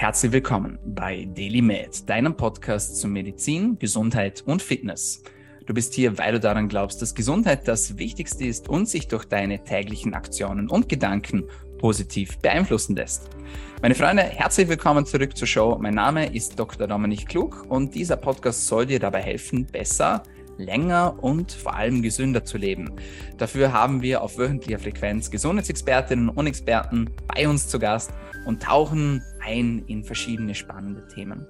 Herzlich willkommen bei Daily Med, deinem Podcast zu Medizin, Gesundheit und Fitness. Du bist hier, weil du daran glaubst, dass Gesundheit das Wichtigste ist und sich durch deine täglichen Aktionen und Gedanken positiv beeinflussen lässt. Meine Freunde, herzlich willkommen zurück zur Show. Mein Name ist Dr. Dominik Klug und dieser Podcast soll dir dabei helfen, besser länger und vor allem gesünder zu leben. Dafür haben wir auf wöchentlicher Frequenz Gesundheitsexpertinnen und Experten bei uns zu Gast und tauchen ein in verschiedene spannende Themen.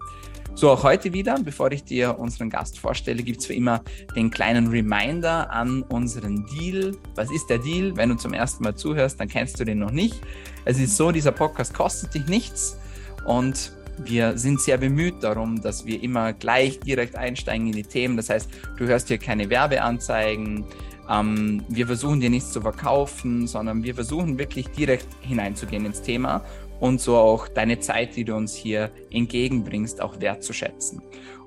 So, auch heute wieder, bevor ich dir unseren Gast vorstelle, gibt es wie immer den kleinen Reminder an unseren Deal. Was ist der Deal? Wenn du zum ersten Mal zuhörst, dann kennst du den noch nicht. Es ist so, dieser Podcast kostet dich nichts und wir sind sehr bemüht darum, dass wir immer gleich direkt einsteigen in die Themen. Das heißt, du hörst hier keine Werbeanzeigen. Ähm, wir versuchen dir nichts zu verkaufen, sondern wir versuchen wirklich direkt hineinzugehen ins Thema und so auch deine Zeit, die du uns hier entgegenbringst, auch wertzuschätzen.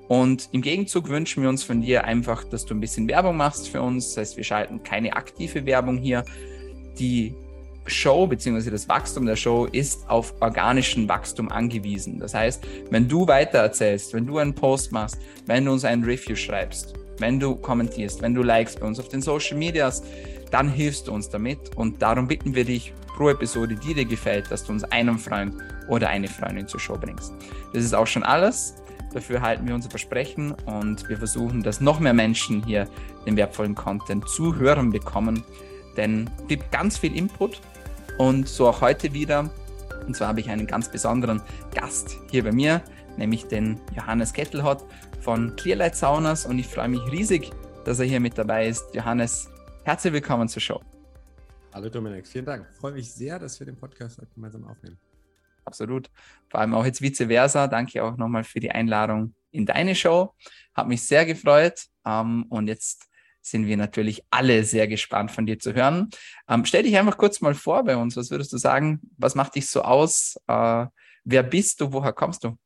Und im Gegenzug wünschen wir uns von dir einfach, dass du ein bisschen Werbung machst für uns. Das heißt, wir schalten keine aktive Werbung hier. Die Show bzw. das Wachstum der Show ist auf organischen Wachstum angewiesen. Das heißt, wenn du weitererzählst, wenn du einen Post machst, wenn du uns ein Review schreibst, wenn du kommentierst, wenn du likest bei uns auf den Social Medias, dann hilfst du uns damit und darum bitten wir dich pro Episode, die dir gefällt, dass du uns einen Freund oder eine Freundin zur Show bringst. Das ist auch schon alles. Dafür halten wir unser Versprechen und wir versuchen, dass noch mehr Menschen hier den wertvollen Content zu hören bekommen. Denn es gibt ganz viel Input und so auch heute wieder. Und zwar habe ich einen ganz besonderen Gast hier bei mir, nämlich den Johannes Kettelhott von Clearlight Saunas. Und ich freue mich riesig, dass er hier mit dabei ist. Johannes, herzlich willkommen zur Show. Hallo Dominik, vielen Dank. Ich freue mich sehr, dass wir den Podcast gemeinsam aufnehmen. Absolut. Vor allem auch jetzt vice versa. Danke auch nochmal für die Einladung in deine Show. Hat mich sehr gefreut. Ähm, und jetzt sind wir natürlich alle sehr gespannt von dir zu hören. Ähm, stell dich einfach kurz mal vor bei uns. Was würdest du sagen? Was macht dich so aus? Äh, wer bist du? Woher kommst du?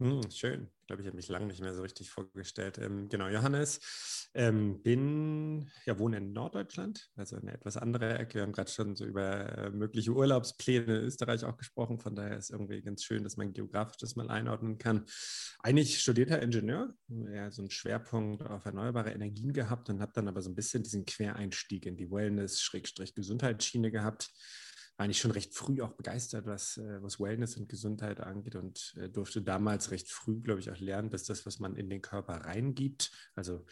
Hm, schön. Ich glaube, ich habe mich lange nicht mehr so richtig vorgestellt. Ähm, genau, Johannes. Ähm, bin, ja, wohne in Norddeutschland, also eine etwas andere Ecke. Wir haben gerade schon so über äh, mögliche Urlaubspläne in Österreich auch gesprochen. Von daher ist irgendwie ganz schön, dass man geografisch das mal einordnen kann. Eigentlich studierter Ingenieur, ja, so einen Schwerpunkt auf erneuerbare Energien gehabt und habe dann aber so ein bisschen diesen Quereinstieg in die Wellness-Gesundheitsschiene gehabt eigentlich schon recht früh auch begeistert, was, äh, was Wellness und Gesundheit angeht und äh, durfte damals recht früh, glaube ich, auch lernen, dass das, was man in den Körper reingibt, also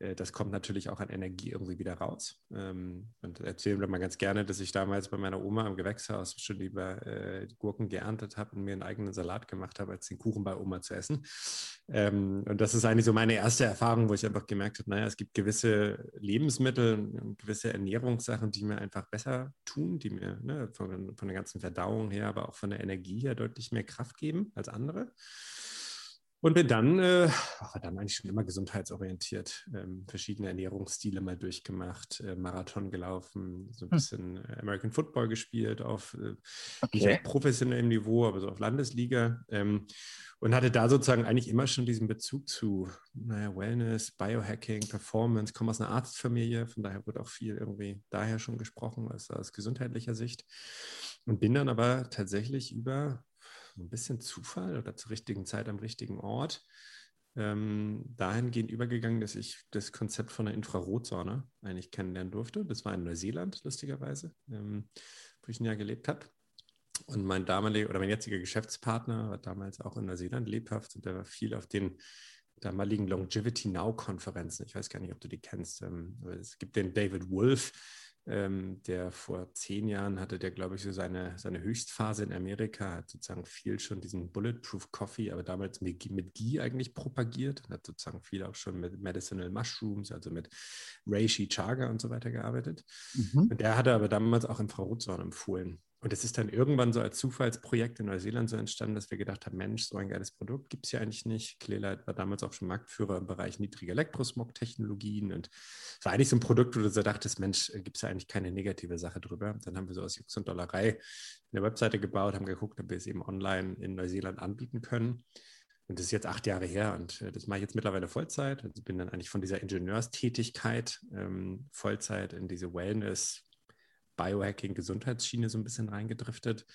äh, das kommt natürlich auch an Energie irgendwie wieder raus. Ähm, und erzählen wir mal ganz gerne, dass ich damals bei meiner Oma im Gewächshaus schon lieber Gurken geerntet habe und mir einen eigenen Salat gemacht habe, als den Kuchen bei Oma zu essen. Ähm, und das ist eigentlich so meine erste Erfahrung, wo ich einfach gemerkt habe, naja, es gibt gewisse Lebensmittel und gewisse Ernährungssachen, die mir einfach besser tun, die mir ne, von, von der ganzen Verdauung her, aber auch von der Energie her deutlich mehr Kraft geben als andere. Und bin dann, äh, war dann eigentlich schon immer gesundheitsorientiert, ähm, verschiedene Ernährungsstile mal durchgemacht, äh, Marathon gelaufen, so ein hm. bisschen hm. American Football gespielt auf äh, okay. nicht auf professionellem Niveau, aber so auf Landesliga. Ähm, und hatte da sozusagen eigentlich immer schon diesen Bezug zu naja, Wellness, Biohacking, Performance, komme aus einer Arztfamilie, von daher wird auch viel irgendwie daher schon gesprochen, also aus gesundheitlicher Sicht. Und bin dann aber tatsächlich über ein bisschen Zufall oder zur richtigen Zeit am richtigen Ort ähm, dahingehend übergegangen, dass ich das Konzept von einer Infrarotsauna eigentlich kennenlernen durfte. Das war in Neuseeland, lustigerweise, ähm, wo ich ein Jahr gelebt habe. Und mein damaliger oder mein jetziger Geschäftspartner war damals auch in Neuseeland lebhaft und der war viel auf den damaligen Longevity Now Konferenzen. Ich weiß gar nicht, ob du die kennst. Ähm, es gibt den David Wolf, ähm, der vor zehn Jahren hatte, der glaube ich so seine, seine Höchstphase in Amerika, hat sozusagen viel schon diesen Bulletproof Coffee, aber damals mit, mit Ghee eigentlich propagiert und hat sozusagen viel auch schon mit Medicinal Mushrooms, also mit Reishi Chaga und so weiter gearbeitet. Mhm. Und der hatte aber damals auch Infrarotsäure empfohlen. Und es ist dann irgendwann so als Zufallsprojekt in Neuseeland so entstanden, dass wir gedacht haben, Mensch, so ein geiles Produkt gibt es ja eigentlich nicht. Clearlight war damals auch schon Marktführer im Bereich niedrige Elektrosmog-Technologien. Und es war eigentlich so ein Produkt, wo du so dachtest, Mensch, äh, gibt es ja eigentlich keine negative Sache drüber. Dann haben wir so aus Jux und Dollerei eine Webseite gebaut, haben geguckt, ob wir es eben online in Neuseeland anbieten können. Und das ist jetzt acht Jahre her und äh, das mache ich jetzt mittlerweile Vollzeit. Also bin dann eigentlich von dieser Ingenieurstätigkeit ähm, Vollzeit in diese Wellness- Biohacking-Gesundheitsschiene so ein bisschen reingedriftet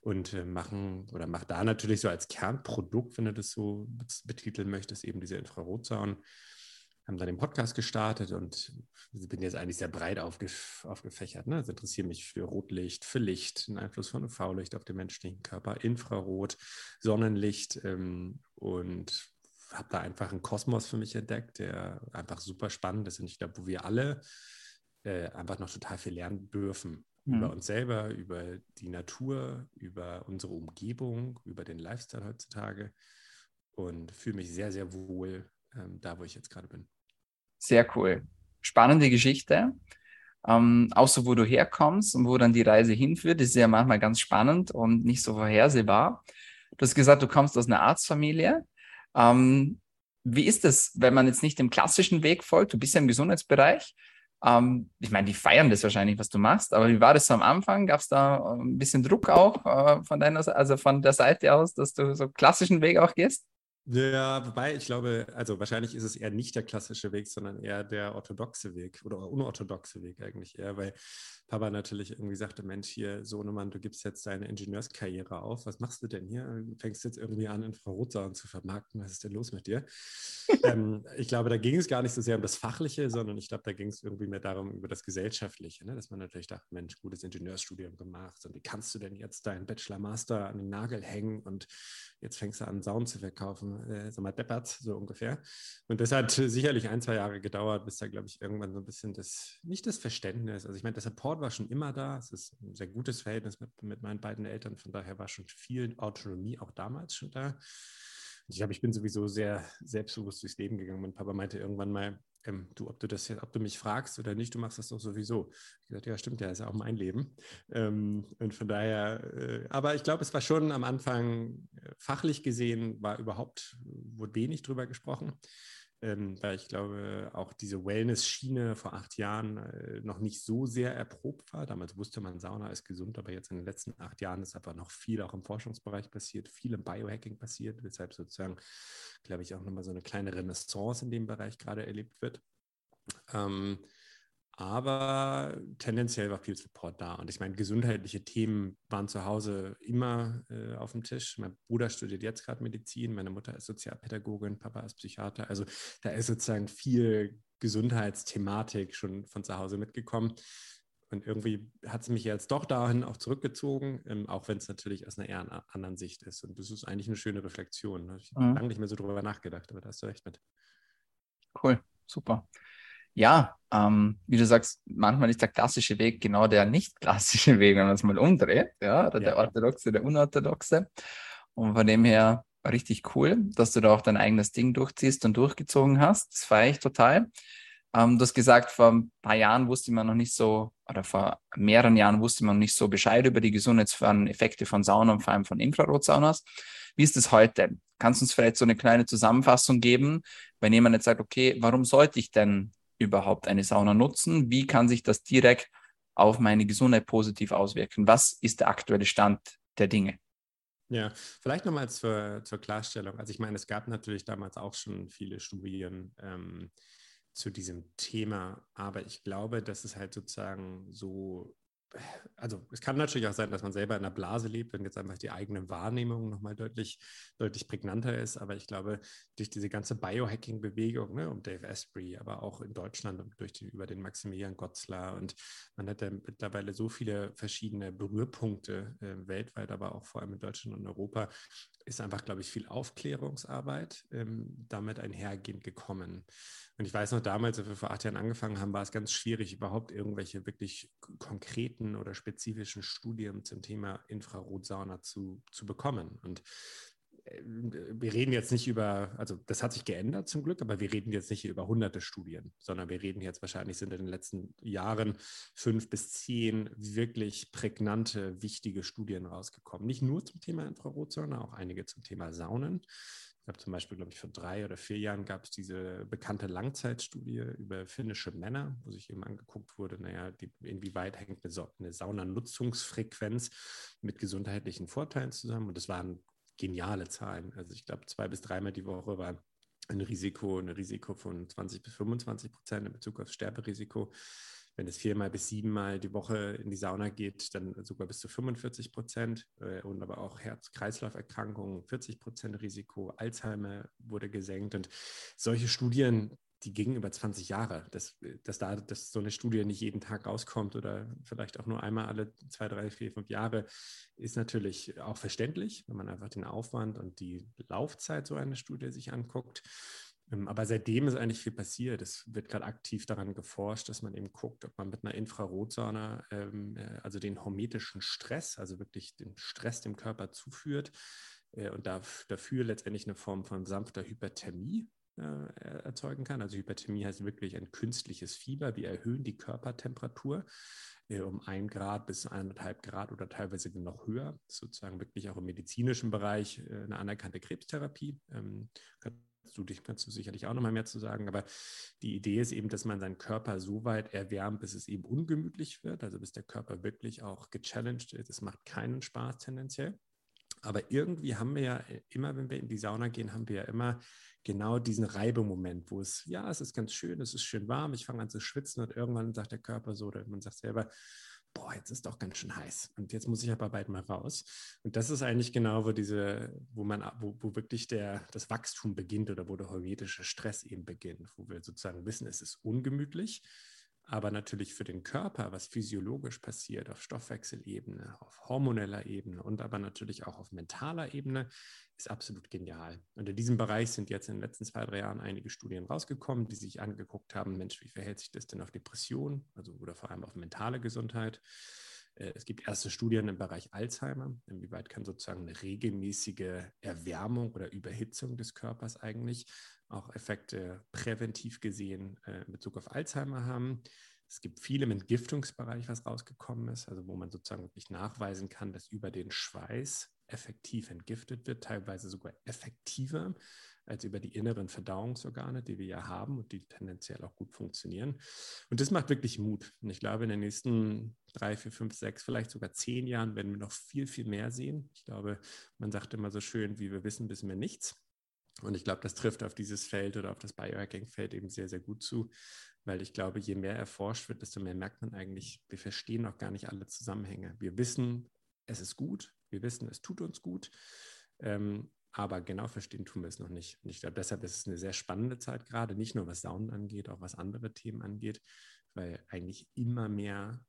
und äh, machen oder macht da natürlich so als Kernprodukt, wenn du das so betiteln möchtest, eben diese Infrarotsaunen haben dann den Podcast gestartet und bin jetzt eigentlich sehr breit aufge aufgefächert. Ne? Also interessiere mich für Rotlicht, für Licht, den Einfluss von UV-Licht auf den menschlichen Körper, Infrarot, Sonnenlicht ähm, und habe da einfach einen Kosmos für mich entdeckt, der einfach super spannend ist und ich glaube, wo wir alle äh, einfach noch total viel lernen dürfen. Mhm. Über uns selber, über die Natur, über unsere Umgebung, über den Lifestyle heutzutage und fühle mich sehr, sehr wohl ähm, da, wo ich jetzt gerade bin. Sehr cool. Spannende Geschichte. Ähm, auch so, wo du herkommst und wo dann die Reise hinführt, ist ja manchmal ganz spannend und nicht so vorhersehbar. Du hast gesagt, du kommst aus einer Arztfamilie. Ähm, wie ist es, wenn man jetzt nicht dem klassischen Weg folgt? Du bist ja im Gesundheitsbereich. Ähm, ich meine, die feiern das wahrscheinlich, was du machst, aber wie war das so am Anfang? Gab es da ein bisschen Druck auch äh, von deiner, also von der Seite aus, dass du so klassischen Weg auch gehst? Ja, wobei ich glaube, also wahrscheinlich ist es eher nicht der klassische Weg, sondern eher der orthodoxe Weg oder unorthodoxe Weg eigentlich eher, weil Papa natürlich irgendwie sagte, Mensch, hier, Sohnemann, du gibst jetzt deine Ingenieurskarriere auf. Was machst du denn hier? Du fängst jetzt irgendwie an, Infrarotsaunen zu vermarkten. Was ist denn los mit dir? ähm, ich glaube, da ging es gar nicht so sehr um das Fachliche, sondern ich glaube, da ging es irgendwie mehr darum, über das Gesellschaftliche, ne? dass man natürlich dachte, Mensch, gutes Ingenieursstudium gemacht und wie kannst du denn jetzt deinen Bachelor, Master an den Nagel hängen und jetzt fängst du an, Saunen zu verkaufen, äh, sag mal, deppert, so ungefähr. Und das hat sicherlich ein, zwei Jahre gedauert, bis da, glaube ich, irgendwann so ein bisschen das, nicht das Verständnis, also ich meine, der Support war schon immer da, es ist ein sehr gutes Verhältnis mit, mit meinen beiden Eltern, von daher war schon viel Autonomie auch damals schon da. Ich glaube, ich bin sowieso sehr selbstbewusst durchs Leben gegangen. Mein Papa meinte irgendwann mal, ähm, du, ob du das ob du mich fragst oder nicht, du machst das doch sowieso. Ich gesagt, ja, stimmt, ja, ist ja auch mein Leben. Ähm, und von daher, äh, aber ich glaube, es war schon am Anfang äh, fachlich gesehen, war überhaupt, wurde wenig drüber gesprochen ähm, weil ich glaube, auch diese Wellness-Schiene vor acht Jahren äh, noch nicht so sehr erprobt war. Damals wusste man, Sauna ist gesund, aber jetzt in den letzten acht Jahren ist aber noch viel auch im Forschungsbereich passiert, viel im Biohacking passiert, weshalb sozusagen, glaube ich, auch nochmal so eine kleine Renaissance in dem Bereich gerade erlebt wird. Ähm, aber tendenziell war viel Support da. Und ich meine, gesundheitliche Themen waren zu Hause immer äh, auf dem Tisch. Mein Bruder studiert jetzt gerade Medizin, meine Mutter ist Sozialpädagogin, Papa ist Psychiater. Also da ist sozusagen viel Gesundheitsthematik schon von zu Hause mitgekommen. Und irgendwie hat es mich jetzt doch dahin auch zurückgezogen, ähm, auch wenn es natürlich aus einer eher anderen Sicht ist. Und das ist eigentlich eine schöne Reflexion. Ne? Ich habe mhm. lange nicht mehr so drüber nachgedacht, aber da hast du recht mit. Cool, super ja, ähm, wie du sagst, manchmal ist der klassische Weg genau der nicht klassische Weg, wenn man es mal umdreht, ja, oder ja. der orthodoxe, der unorthodoxe. Und von dem her richtig cool, dass du da auch dein eigenes Ding durchziehst und durchgezogen hast. Das feiere ich total. Ähm, du hast gesagt, vor ein paar Jahren wusste man noch nicht so, oder vor mehreren Jahren wusste man nicht so Bescheid über die gesundheitsfördernden Effekte von Sauna und vor allem von Infrarotsaunas. Wie ist es heute? Kannst du uns vielleicht so eine kleine Zusammenfassung geben, wenn jemand jetzt sagt, okay, warum sollte ich denn überhaupt eine Sauna nutzen? Wie kann sich das direkt auf meine Gesundheit positiv auswirken? Was ist der aktuelle Stand der Dinge? Ja, vielleicht nochmal zur, zur Klarstellung. Also ich meine, es gab natürlich damals auch schon viele Studien ähm, zu diesem Thema, aber ich glaube, dass es halt sozusagen so also es kann natürlich auch sein, dass man selber in einer Blase lebt, wenn jetzt einfach die eigene Wahrnehmung nochmal deutlich, deutlich prägnanter ist. Aber ich glaube, durch diese ganze Biohacking-Bewegung ne, um Dave Asprey, aber auch in Deutschland und durch die, über den Maximilian Gotzler und man hat ja mittlerweile so viele verschiedene Berührpunkte äh, weltweit, aber auch vor allem in Deutschland und Europa, ist einfach, glaube ich, viel Aufklärungsarbeit ähm, damit einhergehend gekommen. Und ich weiß noch damals, als wir vor acht Jahren angefangen haben, war es ganz schwierig, überhaupt irgendwelche wirklich konkreten oder spezifischen Studien zum Thema Infrarotsauna zu, zu bekommen. Und wir reden jetzt nicht über, also das hat sich geändert zum Glück, aber wir reden jetzt nicht über hunderte Studien, sondern wir reden jetzt wahrscheinlich sind in den letzten Jahren fünf bis zehn wirklich prägnante, wichtige Studien rausgekommen. Nicht nur zum Thema Infrarotsauna, auch einige zum Thema Saunen. Ich habe zum Beispiel, glaube ich, vor drei oder vier Jahren gab es diese bekannte Langzeitstudie über finnische Männer, wo sich eben angeguckt wurde, naja, die, inwieweit hängt eine, Sa eine Saunanutzungsfrequenz mit gesundheitlichen Vorteilen zusammen. Und das waren geniale Zahlen. Also ich glaube, zwei bis dreimal die Woche war ein Risiko, ein Risiko von 20 bis 25 Prozent in Bezug auf Sterberisiko. Wenn es viermal bis siebenmal die Woche in die Sauna geht, dann sogar bis zu 45 Prozent äh, und aber auch Herz-Kreislauf-Erkrankungen 40 Prozent Risiko, Alzheimer wurde gesenkt und solche Studien die gingen über 20 Jahre. Dass, dass da dass so eine Studie nicht jeden Tag rauskommt oder vielleicht auch nur einmal alle zwei, drei, vier, fünf Jahre, ist natürlich auch verständlich, wenn man einfach den Aufwand und die Laufzeit so einer Studie sich anguckt. Ähm, aber seitdem ist eigentlich viel passiert. Es wird gerade aktiv daran geforscht, dass man eben guckt, ob man mit einer Infrarotsauna, ähm, äh, also den hormetischen Stress, also wirklich den Stress dem Körper zuführt äh, und dafür letztendlich eine Form von sanfter Hyperthermie äh, erzeugen kann. Also Hyperthermie heißt wirklich ein künstliches Fieber. Wir erhöhen die Körpertemperatur äh, um ein Grad bis eineinhalb Grad oder teilweise noch höher. Sozusagen wirklich auch im medizinischen Bereich äh, eine anerkannte Krebstherapie. Ähm, kannst du dich kannst du sicherlich auch noch mal mehr zu sagen. Aber die Idee ist eben, dass man seinen Körper so weit erwärmt, bis es eben ungemütlich wird, also bis der Körper wirklich auch gechallenged ist. Es macht keinen Spaß tendenziell. Aber irgendwie haben wir ja immer, wenn wir in die Sauna gehen, haben wir ja immer genau diesen Reibemoment, wo es, ja, es ist ganz schön, es ist schön warm, ich fange an zu schwitzen und irgendwann sagt der Körper so, oder man sagt selber, boah, jetzt ist doch ganz schön heiß und jetzt muss ich aber bald mal raus. Und das ist eigentlich genau, wo diese, wo man, wo, wo wirklich der, das Wachstum beginnt oder wo der hormetische Stress eben beginnt, wo wir sozusagen wissen, es ist ungemütlich aber natürlich für den Körper, was physiologisch passiert, auf Stoffwechselebene, auf hormoneller Ebene und aber natürlich auch auf mentaler Ebene, ist absolut genial. Und in diesem Bereich sind jetzt in den letzten zwei, drei Jahren einige Studien rausgekommen, die sich angeguckt haben, Mensch, wie verhält sich das denn auf Depression, also oder vor allem auf mentale Gesundheit. Äh, es gibt erste Studien im Bereich Alzheimer. Inwieweit kann sozusagen eine regelmäßige Erwärmung oder Überhitzung des Körpers eigentlich auch Effekte präventiv gesehen äh, in Bezug auf Alzheimer haben. Es gibt viel im Entgiftungsbereich, was rausgekommen ist, also wo man sozusagen wirklich nachweisen kann, dass über den Schweiß effektiv entgiftet wird, teilweise sogar effektiver als über die inneren Verdauungsorgane, die wir ja haben und die tendenziell auch gut funktionieren. Und das macht wirklich Mut. Und ich glaube, in den nächsten drei, vier, fünf, sechs, vielleicht sogar zehn Jahren werden wir noch viel, viel mehr sehen. Ich glaube, man sagt immer so schön, wie wir wissen, wissen wir nichts. Und ich glaube, das trifft auf dieses Feld oder auf das Biohacking-Feld eben sehr, sehr gut zu, weil ich glaube, je mehr erforscht wird, desto mehr merkt man eigentlich, wir verstehen noch gar nicht alle Zusammenhänge. Wir wissen, es ist gut, wir wissen, es tut uns gut, ähm, aber genau verstehen tun wir es noch nicht. Und ich glaube, deshalb ist es eine sehr spannende Zeit gerade, nicht nur was Saunen angeht, auch was andere Themen angeht, weil eigentlich immer mehr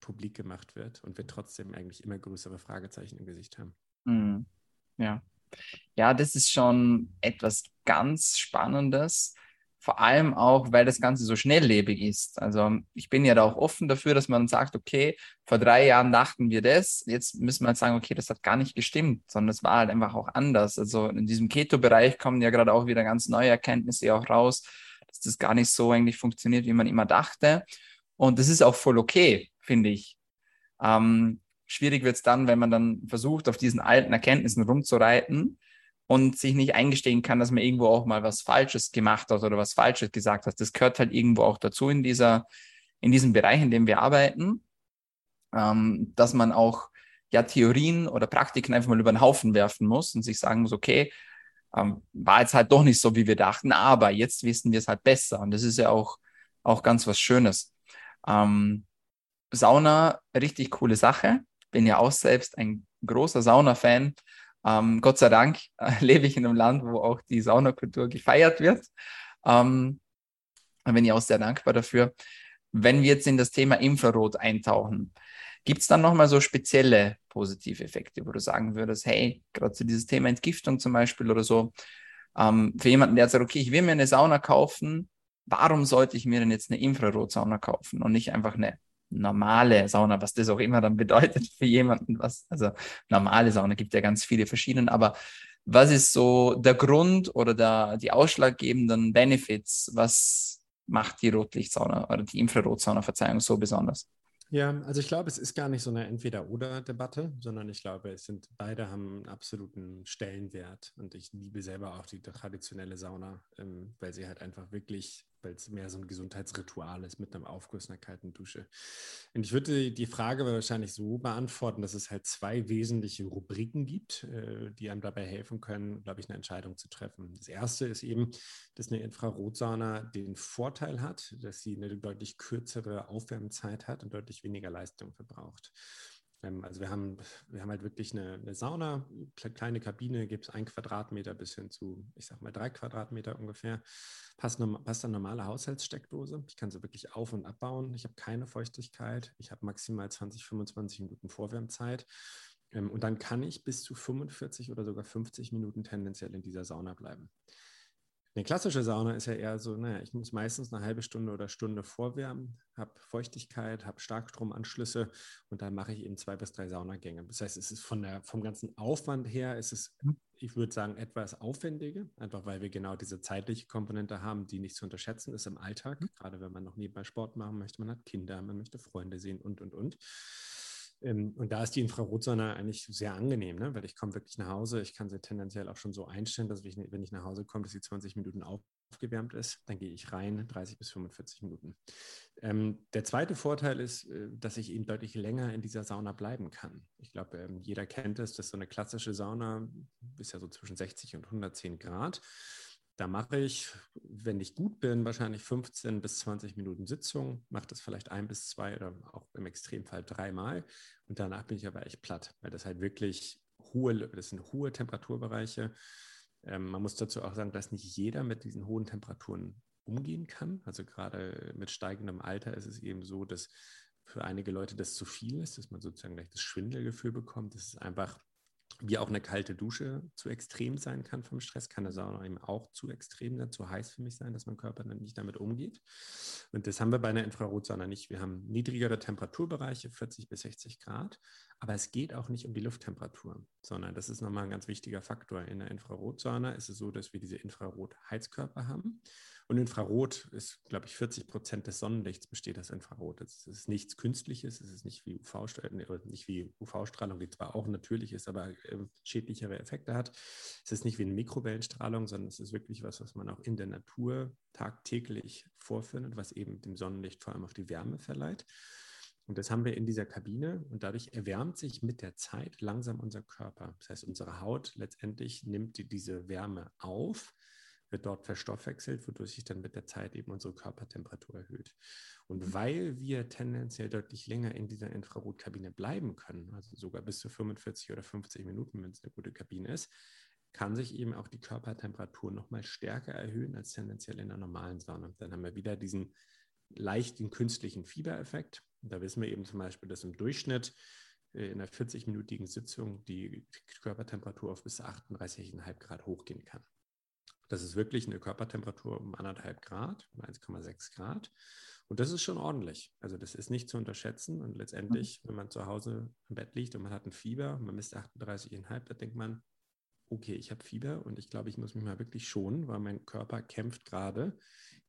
publik gemacht wird und wir trotzdem eigentlich immer größere Fragezeichen im Gesicht haben. Mhm. Ja. Ja, das ist schon etwas ganz Spannendes. Vor allem auch, weil das Ganze so schnelllebig ist. Also ich bin ja da auch offen dafür, dass man sagt, okay, vor drei Jahren dachten wir das, jetzt müssen wir halt sagen, okay, das hat gar nicht gestimmt, sondern es war halt einfach auch anders. Also in diesem Keto-Bereich kommen ja gerade auch wieder ganz neue Erkenntnisse auch raus, dass das gar nicht so eigentlich funktioniert, wie man immer dachte. Und das ist auch voll okay, finde ich. Ähm, Schwierig wird es dann, wenn man dann versucht, auf diesen alten Erkenntnissen rumzureiten und sich nicht eingestehen kann, dass man irgendwo auch mal was Falsches gemacht hat oder was Falsches gesagt hat. Das gehört halt irgendwo auch dazu in dieser, in diesem Bereich, in dem wir arbeiten, ähm, dass man auch ja Theorien oder Praktiken einfach mal über den Haufen werfen muss und sich sagen muss, okay, ähm, war jetzt halt doch nicht so, wie wir dachten, aber jetzt wissen wir es halt besser. Und das ist ja auch, auch ganz was Schönes. Ähm, Sauna, richtig coole Sache bin ja auch selbst ein großer Sauna-Fan. Ähm, Gott sei Dank äh, lebe ich in einem Land, wo auch die Saunakultur gefeiert wird. Ähm, bin ich auch sehr dankbar dafür. Wenn wir jetzt in das Thema Infrarot eintauchen, gibt es dann nochmal so spezielle positive Effekte, wo du sagen würdest, hey, gerade zu dieses Thema Entgiftung zum Beispiel oder so, ähm, für jemanden, der sagt, okay, ich will mir eine Sauna kaufen, warum sollte ich mir denn jetzt eine Infrarotsauna kaufen und nicht einfach eine normale Sauna, was das auch immer dann bedeutet für jemanden, was, also normale Sauna gibt ja ganz viele verschiedene, aber was ist so der Grund oder der, die ausschlaggebenden Benefits? Was macht die Rotlichtsauna oder die Infrarotsauna, Verzeihung, so besonders? Ja, also ich glaube, es ist gar nicht so eine Entweder-Oder-Debatte, sondern ich glaube, es sind beide haben einen absoluten Stellenwert und ich liebe selber auch die traditionelle Sauna, ähm, weil sie halt einfach wirklich weil es mehr so ein Gesundheitsritual ist mit einem Aufguss einer kalten Dusche. Und ich würde die Frage wahrscheinlich so beantworten, dass es halt zwei wesentliche Rubriken gibt, äh, die einem dabei helfen können, glaube ich, eine Entscheidung zu treffen. Das erste ist eben, dass eine Infrarotsauna den Vorteil hat, dass sie eine deutlich kürzere Aufwärmzeit hat und deutlich weniger Leistung verbraucht. Ähm, also wir haben, wir haben halt wirklich eine, eine Sauna, kleine Kabine, gibt es ein Quadratmeter bis hin zu, ich sag mal, drei Quadratmeter ungefähr. Passt, passt eine normale Haushaltssteckdose. Ich kann sie wirklich auf- und abbauen. Ich habe keine Feuchtigkeit. Ich habe maximal 20, 25 Minuten Vorwärmzeit. Ähm, und dann kann ich bis zu 45 oder sogar 50 Minuten tendenziell in dieser Sauna bleiben. Eine klassische Sauna ist ja eher so, naja, ich muss meistens eine halbe Stunde oder Stunde vorwärmen, habe Feuchtigkeit, habe Starkstromanschlüsse und dann mache ich eben zwei bis drei Saunagänge. Das heißt, es ist von der, vom ganzen Aufwand her, ist es, mhm. ich würde sagen, etwas aufwendiger, einfach weil wir genau diese zeitliche Komponente haben, die nicht zu unterschätzen ist im Alltag, mhm. gerade wenn man noch nebenbei Sport machen möchte, man hat Kinder, man möchte Freunde sehen und, und, und. Ähm, und da ist die Infrarotsonne eigentlich sehr angenehm, ne? weil ich komme wirklich nach Hause. Ich kann sie tendenziell auch schon so einstellen, dass ich, wenn ich nach Hause komme, dass sie 20 Minuten aufgewärmt ist. Dann gehe ich rein, 30 bis 45 Minuten. Ähm, der zweite Vorteil ist, äh, dass ich eben deutlich länger in dieser Sauna bleiben kann. Ich glaube, ähm, jeder kennt es, dass so eine klassische Sauna ist ja so zwischen 60 und 110 Grad. Da mache ich, wenn ich gut bin, wahrscheinlich 15 bis 20 Minuten Sitzung, mache das vielleicht ein bis zwei oder auch im Extremfall dreimal. Und danach bin ich aber echt platt, weil das halt wirklich hohe, das sind hohe Temperaturbereiche. Ähm, man muss dazu auch sagen, dass nicht jeder mit diesen hohen Temperaturen umgehen kann. Also gerade mit steigendem Alter ist es eben so, dass für einige Leute das zu viel ist, dass man sozusagen gleich das Schwindelgefühl bekommt. Das ist einfach wie auch eine kalte Dusche zu extrem sein kann vom Stress, kann eine Sauna eben auch zu extrem sein, zu heiß für mich sein, dass mein Körper dann nicht damit umgeht. Und das haben wir bei einer Infrarotsauna nicht. Wir haben niedrigere Temperaturbereiche, 40 bis 60 Grad, aber es geht auch nicht um die Lufttemperatur, sondern das ist nochmal ein ganz wichtiger Faktor. In der Infrarotsauna ist es so, dass wir diese Infrarotheizkörper haben und Infrarot ist, glaube ich, 40 Prozent des Sonnenlichts besteht aus Infrarot. Es ist nichts Künstliches, es ist nicht wie UV-Strahlung, wie UV-Strahlung, die zwar auch natürlich ist, aber äh, schädlichere Effekte hat. Es ist nicht wie eine Mikrowellenstrahlung, sondern es ist wirklich was, was man auch in der Natur tagtäglich vorfindet, was eben dem Sonnenlicht vor allem auch die Wärme verleiht. Und das haben wir in dieser Kabine und dadurch erwärmt sich mit der Zeit langsam unser Körper. Das heißt, unsere Haut letztendlich nimmt diese Wärme auf wird dort verstoffwechselt, wodurch sich dann mit der Zeit eben unsere Körpertemperatur erhöht. Und mhm. weil wir tendenziell deutlich länger in dieser Infrarotkabine bleiben können, also sogar bis zu 45 oder 50 Minuten, wenn es eine gute Kabine ist, kann sich eben auch die Körpertemperatur nochmal stärker erhöhen als tendenziell in der normalen Sauna. Dann haben wir wieder diesen leichten künstlichen Fiebereffekt. Da wissen wir eben zum Beispiel, dass im Durchschnitt äh, in einer 40-minütigen Sitzung die Körpertemperatur auf bis 38,5 Grad hochgehen kann. Das ist wirklich eine Körpertemperatur um anderthalb Grad, 1,6 Grad. Und das ist schon ordentlich. Also das ist nicht zu unterschätzen. Und letztendlich, mhm. wenn man zu Hause im Bett liegt und man hat ein Fieber, man misst 38,5, da denkt man, okay, ich habe Fieber und ich glaube, ich muss mich mal wirklich schonen, weil mein Körper kämpft gerade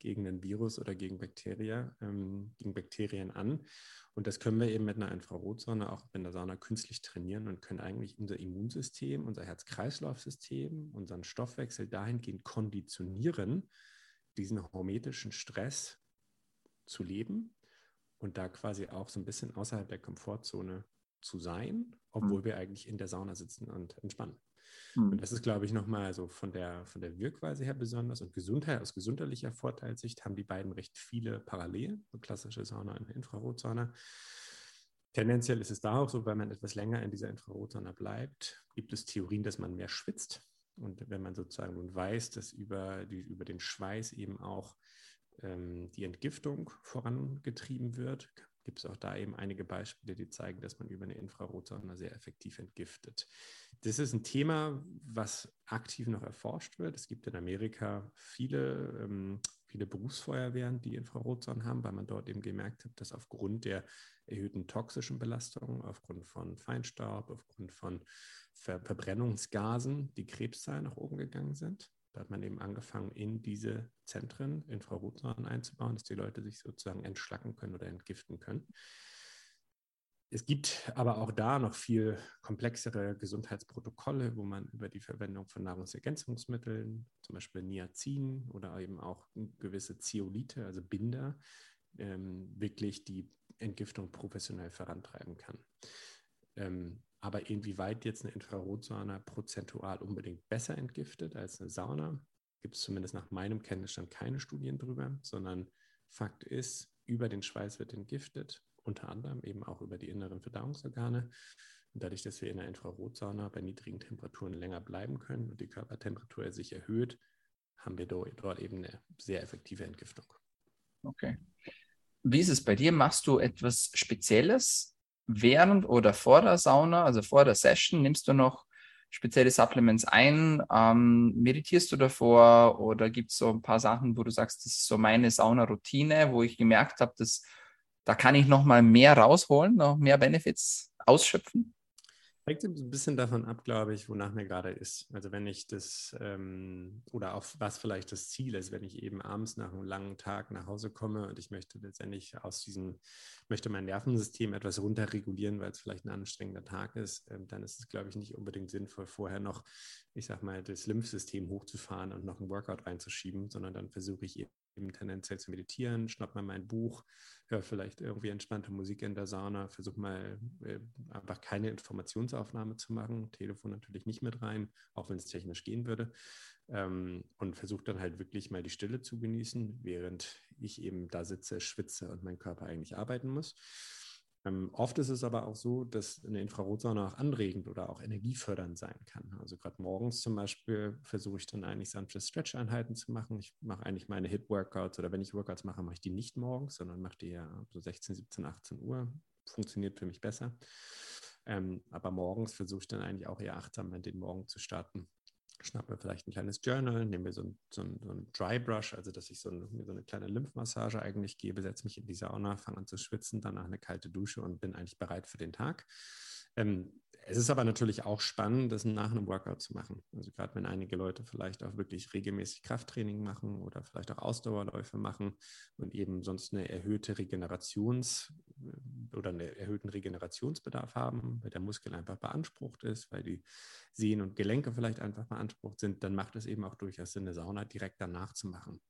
gegen ein Virus oder gegen Bakterien, ähm, gegen Bakterien an. Und das können wir eben mit einer Infrarotsonne, auch in der Sauna, künstlich trainieren und können eigentlich unser Immunsystem, unser Herz-Kreislauf-System, unseren Stoffwechsel dahingehend konditionieren, diesen hormetischen Stress zu leben und da quasi auch so ein bisschen außerhalb der Komfortzone zu sein, obwohl mhm. wir eigentlich in der Sauna sitzen und entspannen. Und das ist, glaube ich, nochmal so von der, von der Wirkweise her besonders. Und Gesundheit, aus gesundheitlicher Vorteilssicht haben die beiden recht viele Parallelen, so klassische Sauna und Infrarotsauna. Tendenziell ist es da auch so, wenn man etwas länger in dieser Infrarotsauna bleibt, gibt es Theorien, dass man mehr schwitzt. Und wenn man sozusagen nun weiß, dass über, die, über den Schweiß eben auch ähm, die Entgiftung vorangetrieben wird, gibt es auch da eben einige Beispiele, die zeigen, dass man über eine Infrarotsonde sehr effektiv entgiftet. Das ist ein Thema, was aktiv noch erforscht wird. Es gibt in Amerika viele, ähm, viele Berufsfeuerwehren, die Infrarotsonnen haben, weil man dort eben gemerkt hat, dass aufgrund der erhöhten toxischen Belastung, aufgrund von Feinstaub, aufgrund von Ver Verbrennungsgasen die Krebszahlen nach oben gegangen sind. Da hat man eben angefangen, in diese Zentren Infrarotsonden einzubauen, dass die Leute sich sozusagen entschlacken können oder entgiften können. es gibt aber auch da noch viel komplexere Gesundheitsprotokolle, wo man über die Verwendung von Nahrungsergänzungsmitteln, zum Beispiel Niacin oder eben auch gewisse Zeolite, also Binder, ähm, wirklich die Entgiftung professionell vorantreiben kann. Ähm, aber inwieweit jetzt eine Infrarotsauna prozentual unbedingt besser entgiftet als eine Sauna, gibt es zumindest nach meinem Kenntnisstand keine Studien drüber, sondern Fakt ist, über den Schweiß wird entgiftet unter anderem eben auch über die inneren Verdauungsorgane. Und dadurch, dass wir in der Infrarotsauna bei niedrigen Temperaturen länger bleiben können und die Körpertemperatur sich erhöht, haben wir dort eben eine sehr effektive Entgiftung. Okay. Wie ist es bei dir? Machst du etwas Spezielles während oder vor der Sauna, also vor der Session? Nimmst du noch spezielle Supplements ein? Ähm, meditierst du davor oder gibt es so ein paar Sachen, wo du sagst, das ist so meine Sauna-Routine, wo ich gemerkt habe, dass da kann ich noch mal mehr rausholen, noch mehr Benefits ausschöpfen? Hängt ein bisschen davon ab, glaube ich, wonach mir gerade ist. Also wenn ich das ähm, oder auch was vielleicht das Ziel ist, wenn ich eben abends nach einem langen Tag nach Hause komme und ich möchte letztendlich aus diesem, möchte mein Nervensystem etwas runterregulieren, weil es vielleicht ein anstrengender Tag ist, ähm, dann ist es, glaube ich, nicht unbedingt sinnvoll, vorher noch, ich sag mal, das Lymphsystem hochzufahren und noch ein Workout reinzuschieben, sondern dann versuche ich eben tendenziell zu meditieren, schnapp mal mein Buch, höre vielleicht irgendwie entspannte Musik in der Sauna, versuche mal äh, einfach keine Informationsaufnahme zu machen, Telefon natürlich nicht mit rein, auch wenn es technisch gehen würde. Ähm, und versuche dann halt wirklich mal die Stille zu genießen, während ich eben da sitze, schwitze und mein Körper eigentlich arbeiten muss. Ähm, oft ist es aber auch so, dass eine Infrarotsauna auch anregend oder auch energiefördernd sein kann. Also gerade morgens zum Beispiel versuche ich dann eigentlich sanfte Stretch-Einheiten zu machen. Ich mache eigentlich meine Hit-Workouts oder wenn ich Workouts mache, mache ich die nicht morgens, sondern mache die ja so 16, 17, 18 Uhr. Funktioniert für mich besser. Ähm, aber morgens versuche ich dann eigentlich auch eher achtsam den Morgen zu starten schnapp mir vielleicht ein kleines Journal, nehme mir so ein, so ein, so ein Dry also dass ich so, ein, so eine kleine Lymphmassage eigentlich gebe, setze mich in die Sauna, fange an zu schwitzen, danach eine kalte Dusche und bin eigentlich bereit für den Tag. Ähm, es ist aber natürlich auch spannend, das nach einem Workout zu machen. Also gerade wenn einige Leute vielleicht auch wirklich regelmäßig Krafttraining machen oder vielleicht auch Ausdauerläufe machen und eben sonst eine erhöhte Regenerations- oder einen erhöhten Regenerationsbedarf haben, weil der Muskel einfach beansprucht ist, weil die Sehnen und Gelenke vielleicht einfach beansprucht sind, dann macht es eben auch durchaus Sinn, eine Sauna direkt danach zu machen.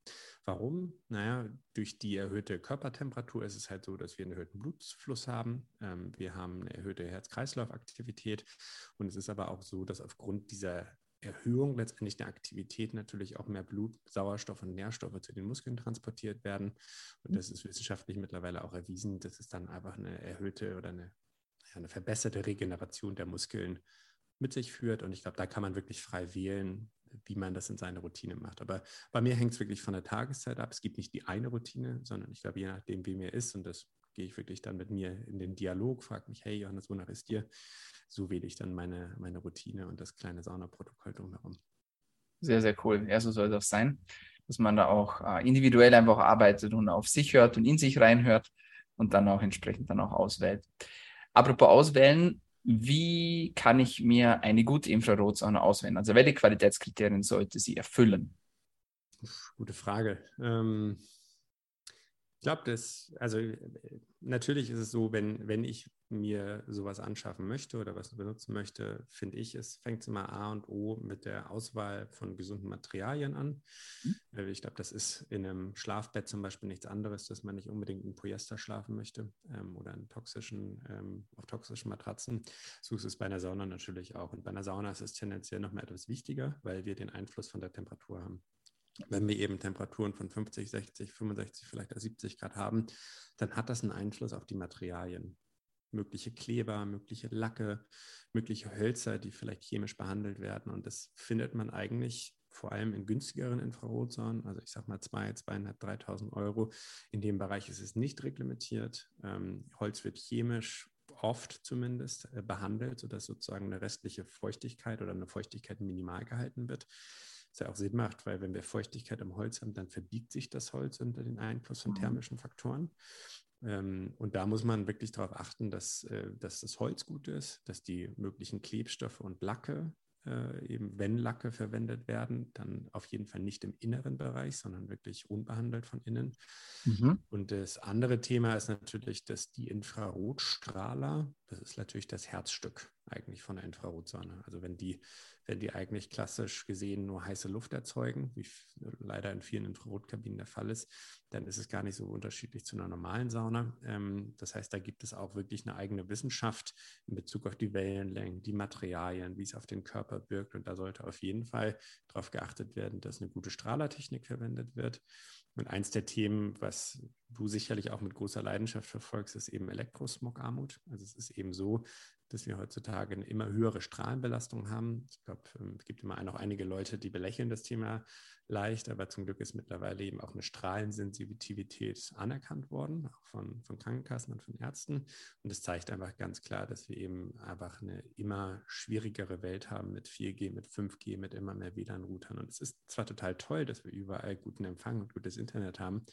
Warum? Naja, durch die erhöhte Körpertemperatur ist es halt so, dass wir einen erhöhten Blutfluss haben. Ähm, wir haben eine erhöhte Herz-Kreislauf-Aktivität und es ist aber auch so, dass aufgrund dieser Erhöhung letztendlich der Aktivität natürlich auch mehr Blut, Sauerstoff und Nährstoffe zu den Muskeln transportiert werden. Und das ist wissenschaftlich mittlerweile auch erwiesen, dass es dann einfach eine erhöhte oder eine, eine verbesserte Regeneration der Muskeln mit sich führt. Und ich glaube, da kann man wirklich frei wählen, wie man das in seine Routine macht. Aber bei mir hängt es wirklich von der Tageszeit ab. Es gibt nicht die eine Routine, sondern ich glaube, je nachdem, wie mir ist, und das gehe ich wirklich dann mit mir in den Dialog, frage mich, hey Johannes, wonach ist dir? So wähle ich dann meine, meine Routine und das kleine Saunaprotokoll drumherum. Sehr, sehr cool. Ja, so soll das sein, dass man da auch äh, individuell einfach arbeitet und auf sich hört und in sich reinhört und dann auch entsprechend dann auch auswählt. Apropos auswählen, wie kann ich mir eine gute Infrarotsauna auswählen? Also welche Qualitätskriterien sollte sie erfüllen? Gute Frage. Ähm, ich glaube, das, also natürlich ist es so, wenn, wenn ich mir sowas anschaffen möchte oder was benutzen möchte, finde ich, es fängt immer A und O mit der Auswahl von gesunden Materialien an. Mhm. Ich glaube, das ist in einem Schlafbett zum Beispiel nichts anderes, dass man nicht unbedingt in Polyester schlafen möchte ähm, oder in toxischen, ähm, auf toxischen Matratzen. So ist es bei einer Sauna natürlich auch. Und bei einer Sauna ist es tendenziell noch mal etwas wichtiger, weil wir den Einfluss von der Temperatur haben. Wenn wir eben Temperaturen von 50, 60, 65, vielleicht auch 70 Grad haben, dann hat das einen Einfluss auf die Materialien mögliche Kleber, mögliche Lacke, mögliche Hölzer, die vielleicht chemisch behandelt werden. Und das findet man eigentlich vor allem in günstigeren Infrarotsaunen, also ich sage mal 2, 2.500, 3.000 Euro. In dem Bereich ist es nicht reglementiert. Ähm, Holz wird chemisch oft zumindest äh, behandelt, sodass sozusagen eine restliche Feuchtigkeit oder eine Feuchtigkeit minimal gehalten wird. Was ja auch Sinn macht, weil wenn wir Feuchtigkeit im Holz haben, dann verbiegt sich das Holz unter den Einfluss von mhm. thermischen Faktoren. Ähm, und da muss man wirklich darauf achten, dass, äh, dass das Holz gut ist, dass die möglichen Klebstoffe und Lacke äh, eben wenn Lacke verwendet werden, dann auf jeden Fall nicht im inneren Bereich, sondern wirklich unbehandelt von innen. Mhm. Und das andere Thema ist natürlich, dass die Infrarotstrahler, das ist natürlich das Herzstück eigentlich von der Infrarotsonne. Also wenn die, wenn die eigentlich klassisch gesehen nur heiße Luft erzeugen, wie leider in vielen Infrarotkabinen der Fall ist, dann ist es gar nicht so unterschiedlich zu einer normalen Sauna. Ähm, das heißt, da gibt es auch wirklich eine eigene Wissenschaft in Bezug auf die Wellenlängen, die Materialien, wie es auf den Körper wirkt. Und da sollte auf jeden Fall darauf geachtet werden, dass eine gute Strahlertechnik verwendet wird. Und eins der Themen, was du sicherlich auch mit großer Leidenschaft verfolgst, ist eben Elektrosmog-Armut. Also es ist eben so, dass wir heutzutage eine immer höhere Strahlenbelastung haben. Ich glaube, ähm, es gibt immer noch einige Leute, die belächeln das Thema leicht, aber zum Glück ist mittlerweile eben auch eine Strahlensensitivität anerkannt worden, auch von, von Krankenkassen und von Ärzten. Und das zeigt einfach ganz klar, dass wir eben einfach eine immer schwierigere Welt haben mit 4G, mit 5G, mit immer mehr WLAN-Routern. Und es ist zwar total toll, dass wir überall guten Empfang und gutes Internet haben,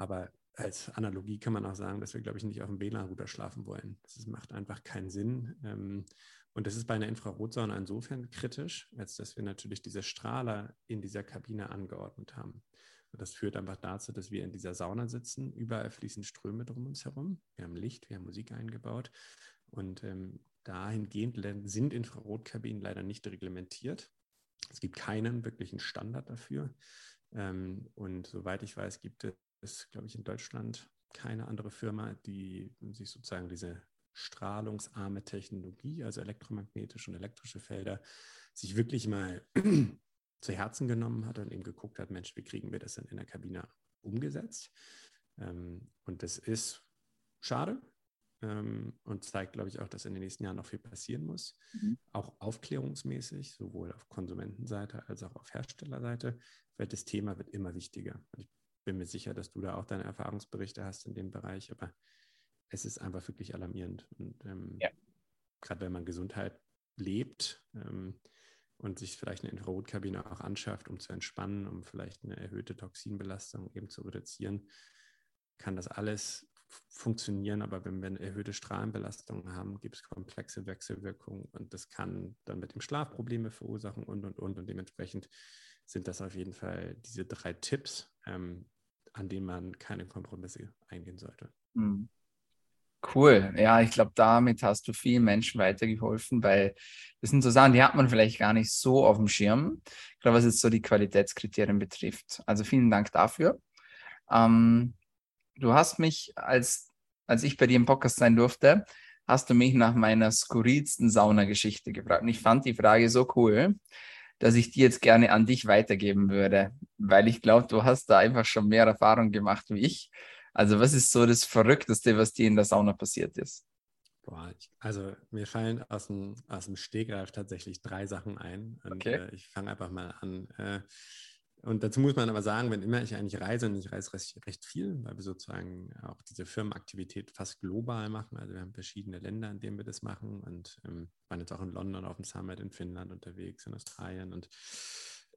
aber als Analogie kann man auch sagen, dass wir, glaube ich, nicht auf dem WLAN-Router schlafen wollen. Das macht einfach keinen Sinn. Ähm, und das ist bei einer Infrarotsauna insofern kritisch, als dass wir natürlich diese Strahler in dieser Kabine angeordnet haben. Und das führt einfach dazu, dass wir in dieser Sauna sitzen. Überall fließen Ströme drum uns herum. Wir haben Licht, wir haben Musik eingebaut. Und ähm, dahingehend sind Infrarotkabinen leider nicht reglementiert. Es gibt keinen wirklichen Standard dafür. Ähm, und soweit ich weiß, gibt es, glaube ich, in Deutschland keine andere Firma, die sich sozusagen diese strahlungsarme Technologie, also elektromagnetische und elektrische Felder, sich wirklich mal zu Herzen genommen hat und eben geguckt hat, Mensch, wie kriegen wir das denn in der Kabine umgesetzt? Ähm, und das ist schade ähm, und zeigt, glaube ich, auch, dass in den nächsten Jahren noch viel passieren muss, mhm. auch aufklärungsmäßig, sowohl auf Konsumentenseite als auch auf Herstellerseite, weil das Thema wird immer wichtiger. Ich bin mir sicher, dass du da auch deine Erfahrungsberichte hast in dem Bereich, aber es ist einfach wirklich alarmierend. Und ähm, ja. gerade wenn man Gesundheit lebt ähm, und sich vielleicht eine Infrarotkabine auch anschafft, um zu entspannen, um vielleicht eine erhöhte Toxinbelastung eben zu reduzieren, kann das alles funktionieren, aber wenn wir eine erhöhte Strahlenbelastung haben, gibt es komplexe Wechselwirkungen und das kann dann mit dem Schlaf Probleme verursachen und und und und dementsprechend sind das auf jeden Fall diese drei Tipps, ähm, an denen man keine Kompromisse eingehen sollte. Mhm. Cool. Ja, ich glaube, damit hast du vielen Menschen weitergeholfen, weil das sind so Sachen, die hat man vielleicht gar nicht so auf dem Schirm. Glaube, was jetzt so die Qualitätskriterien betrifft. Also vielen Dank dafür. Ähm, du hast mich, als, als ich bei dir im Podcast sein durfte, hast du mich nach meiner skurrilsten Saunageschichte gefragt. Und ich fand die Frage so cool, dass ich die jetzt gerne an dich weitergeben würde, weil ich glaube, du hast da einfach schon mehr Erfahrung gemacht wie ich. Also was ist so das Verrückteste, was dir in der Sauna passiert ist? Boah, also mir fallen aus dem, aus dem Stegreif tatsächlich drei Sachen ein. Und okay. äh, ich fange einfach mal an. Äh, und dazu muss man aber sagen, wenn immer ich eigentlich reise, und ich reise recht, recht, viel, weil wir sozusagen auch diese Firmenaktivität fast global machen. Also wir haben verschiedene Länder, in denen wir das machen und ähm, waren jetzt auch in London auf dem Summit in Finnland unterwegs, in Australien und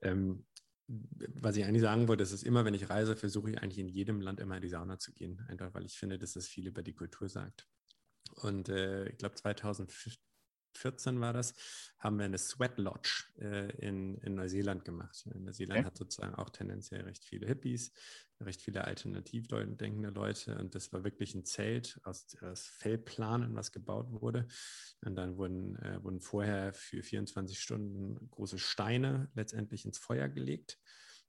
ähm, was ich eigentlich sagen wollte, ist, immer, wenn ich reise, versuche ich eigentlich in jedem Land immer in die Sauna zu gehen. Einfach weil ich finde, dass das viel über die Kultur sagt. Und äh, ich glaube, 2015 14 war das, haben wir eine Sweat Lodge äh, in, in Neuseeland gemacht. Neuseeland okay. hat sozusagen auch tendenziell recht viele Hippies, recht viele alternativ denkende Leute und das war wirklich ein Zelt aus, aus Fellplanen, was gebaut wurde. Und dann wurden, äh, wurden vorher für 24 Stunden große Steine letztendlich ins Feuer gelegt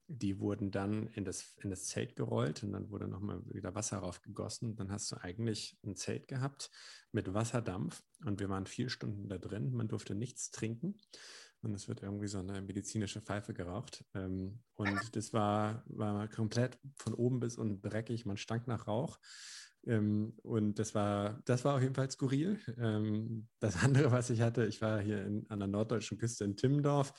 die wurden dann in das, in das Zelt gerollt und dann wurde nochmal wieder Wasser raufgegossen. Dann hast du eigentlich ein Zelt gehabt mit Wasserdampf und wir waren vier Stunden da drin. Man durfte nichts trinken und es wird irgendwie so eine medizinische Pfeife geraucht. Ähm, und das war, war komplett von oben bis unten dreckig. Man stank nach Rauch. Ähm, und das war, das war auf jeden Fall skurril. Ähm, das andere, was ich hatte, ich war hier in, an der norddeutschen Küste in Timmendorf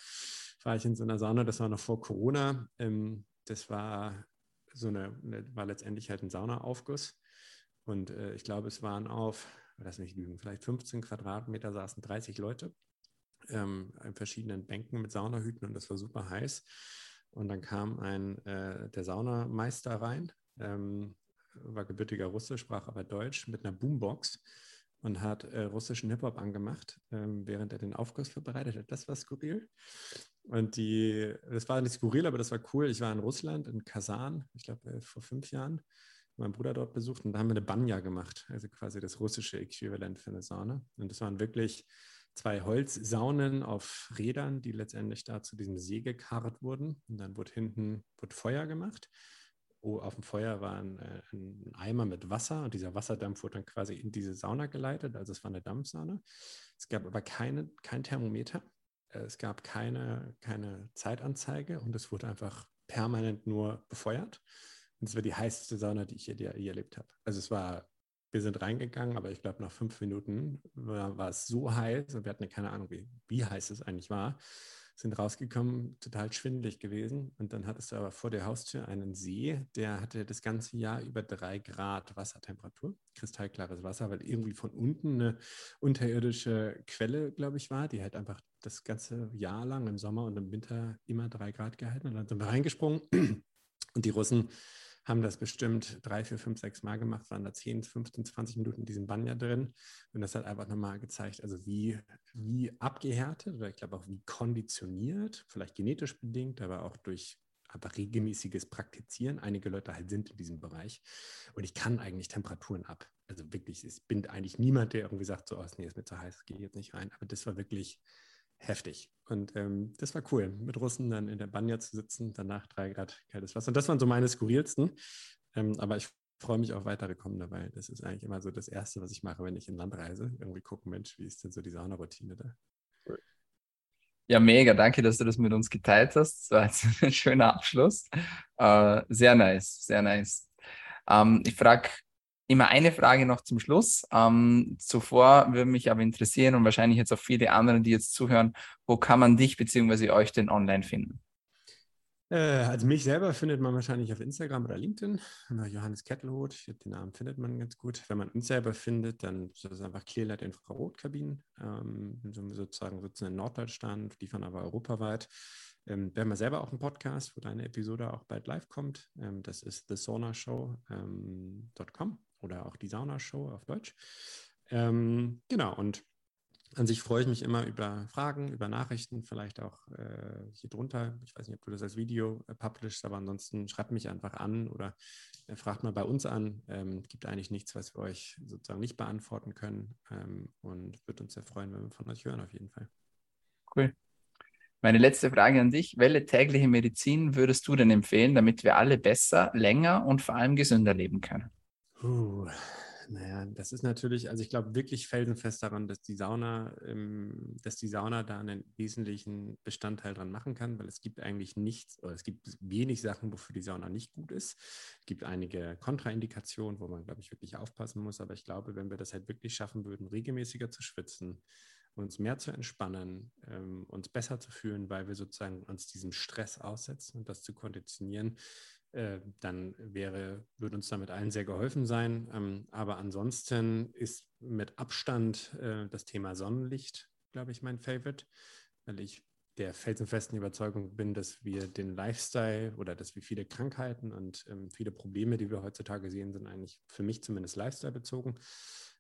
war ich in so einer Sauna, das war noch vor Corona. Ähm, das war so eine, war letztendlich halt ein Saunaaufguss. Und äh, ich glaube, es waren auf, lass mich lügen, vielleicht 15 Quadratmeter saßen 30 Leute ähm, in verschiedenen Bänken mit Saunahüten und das war super heiß. Und dann kam ein, äh, der Saunameister rein, ähm, war gebürtiger Russe, sprach aber Deutsch mit einer Boombox und hat äh, russischen Hip-Hop angemacht, ähm, während er den Aufguss vorbereitet hat. Das war skurril. Und die, das war nicht skurril, aber das war cool. Ich war in Russland, in Kasan, ich glaube äh, vor fünf Jahren, meinen Bruder dort besucht und da haben wir eine Banya gemacht, also quasi das russische Äquivalent für eine Sauna. Und das waren wirklich zwei Holzsaunen auf Rädern, die letztendlich da zu diesem See gekarrt wurden. Und dann wurde hinten wurde Feuer gemacht. Oh, auf dem Feuer war ein, äh, ein, Eimer mit Wasser und dieser Wasserdampf wurde dann quasi in diese Sauna geleitet. Also es war eine Dampfsauna. Es gab aber keine, kein Thermometer. Äh, es gab keine, keine Zeitanzeige und es wurde einfach permanent nur befeuert. Und es war die heißeste Sauna, die ich je, je erlebt habe. Also es war wir sind reingegangen, aber ich glaube, nach fünf Minuten war, war, es so heiß und wir hatten keine Ahnung, wie, wie heiß es eigentlich war. Sind rausgekommen, total schwindelig gewesen. Und dann hattest du aber vor der Haustür einen See, der hatte das ganze Jahr über drei Grad Wassertemperatur, kristallklares Wasser, weil irgendwie von unten eine unterirdische Quelle, glaube ich, war, die halt einfach das ganze Jahr lang im Sommer und im Winter immer drei Grad gehalten. Und dann sind wir reingesprungen und die Russen haben das bestimmt drei, vier, fünf, sechs Mal gemacht, waren da 10, 15, 20 Minuten in diesem Banja drin. Und das hat einfach nochmal gezeigt, also wie, wie abgehärtet oder ich glaube auch wie konditioniert, vielleicht genetisch bedingt, aber auch durch einfach regelmäßiges Praktizieren. Einige Leute halt sind in diesem Bereich. Und ich kann eigentlich Temperaturen ab. Also wirklich, ich bin eigentlich niemand, der irgendwie sagt, so, oh, nee, ist mir zu heiß, gehe jetzt nicht rein. Aber das war wirklich heftig. Und ähm, das war cool, mit Russen dann in der Banja zu sitzen, danach drei Grad kaltes Wasser. Und das waren so meine skurrilsten. Ähm, aber ich freue mich auf weitere kommen dabei. Das ist eigentlich immer so das Erste, was ich mache, wenn ich in Land reise. Irgendwie gucken, Mensch, wie ist denn so die Saunaroutine da? Ja, mega. Danke, dass du das mit uns geteilt hast. Das war ein schöner Abschluss. Uh, sehr nice, sehr nice. Ähm, ich frage immer eine Frage noch zum Schluss. Ähm, zuvor würde mich aber interessieren und wahrscheinlich jetzt auch viele andere, die jetzt zuhören, wo kann man dich bzw. euch denn online finden? Äh, also mich selber findet man wahrscheinlich auf Instagram oder LinkedIn. Johannes Kettelhut, den Namen findet man ganz gut. Wenn man uns selber findet, dann ist das einfach Clearlight Infrarotkabinen. Ähm, sozusagen sitzen in Norddeutschland, liefern aber europaweit. Ähm, wir haben ja selber auch einen Podcast, wo deine Episode auch bald live kommt. Ähm, das ist thesaunashow.com ähm, oder auch die Saunashow auf Deutsch. Ähm, genau, und an sich freue ich mich immer über Fragen, über Nachrichten, vielleicht auch äh, hier drunter. Ich weiß nicht, ob du das als Video äh, publishst, aber ansonsten schreibt mich einfach an oder äh, fragt mal bei uns an. Ähm, gibt eigentlich nichts, was wir euch sozusagen nicht beantworten können ähm, und würde uns sehr freuen, wenn wir von euch hören, auf jeden Fall. Cool. Meine letzte Frage an dich. Welche tägliche Medizin würdest du denn empfehlen, damit wir alle besser, länger und vor allem gesünder leben können? Uh, naja, das ist natürlich, also ich glaube wirklich felsenfest daran, dass die Sauna, ähm, dass die Sauna da einen wesentlichen Bestandteil dran machen kann, weil es gibt eigentlich nichts, oder es gibt wenig Sachen, wofür die Sauna nicht gut ist. Es gibt einige Kontraindikationen, wo man, glaube ich, wirklich aufpassen muss, aber ich glaube, wenn wir das halt wirklich schaffen würden, regelmäßiger zu schwitzen, uns mehr zu entspannen, ähm, uns besser zu fühlen, weil wir sozusagen uns diesem Stress aussetzen und das zu konditionieren, dann wäre, würde uns damit allen sehr geholfen sein. Ähm, aber ansonsten ist mit Abstand äh, das Thema Sonnenlicht, glaube ich, mein Favorite, weil ich der felsenfesten Überzeugung bin, dass wir den Lifestyle oder dass wir viele Krankheiten und ähm, viele Probleme, die wir heutzutage sehen, sind eigentlich für mich zumindest Lifestyle bezogen.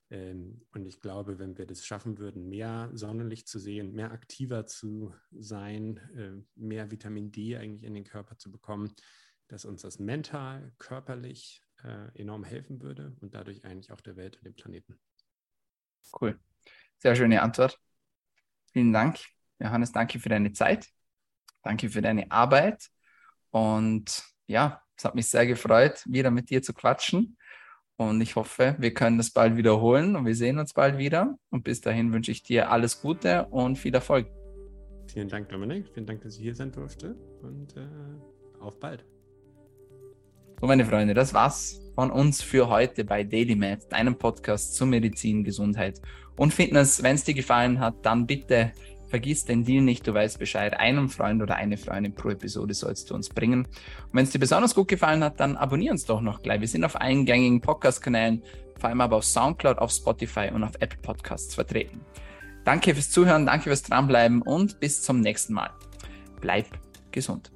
Ähm, und ich glaube, wenn wir das schaffen würden, mehr Sonnenlicht zu sehen, mehr aktiver zu sein, äh, mehr Vitamin D eigentlich in den Körper zu bekommen, dass uns das mental, körperlich äh, enorm helfen würde und dadurch eigentlich auch der Welt und dem Planeten. Cool. Sehr schöne Antwort. Vielen Dank. Johannes, danke für deine Zeit. Danke für deine Arbeit. Und ja, es hat mich sehr gefreut, wieder mit dir zu quatschen. Und ich hoffe, wir können das bald wiederholen und wir sehen uns bald wieder. Und bis dahin wünsche ich dir alles Gute und viel Erfolg. Vielen Dank, Dominik. Vielen Dank, dass ich hier sein durfte. Und äh, auf bald. So, meine Freunde, das war's von uns für heute bei DailyMed, deinem Podcast zur Medizin, Gesundheit und Fitness. Wenn es dir gefallen hat, dann bitte Vergiss den Deal nicht, du weißt Bescheid. Einem Freund oder eine Freundin pro Episode sollst du uns bringen. Und wenn es dir besonders gut gefallen hat, dann abonnier uns doch noch gleich. Wir sind auf allen gängigen Podcast-Kanälen, vor allem aber auf Soundcloud, auf Spotify und auf Apple Podcasts vertreten. Danke fürs Zuhören, danke fürs Dranbleiben und bis zum nächsten Mal. Bleib gesund.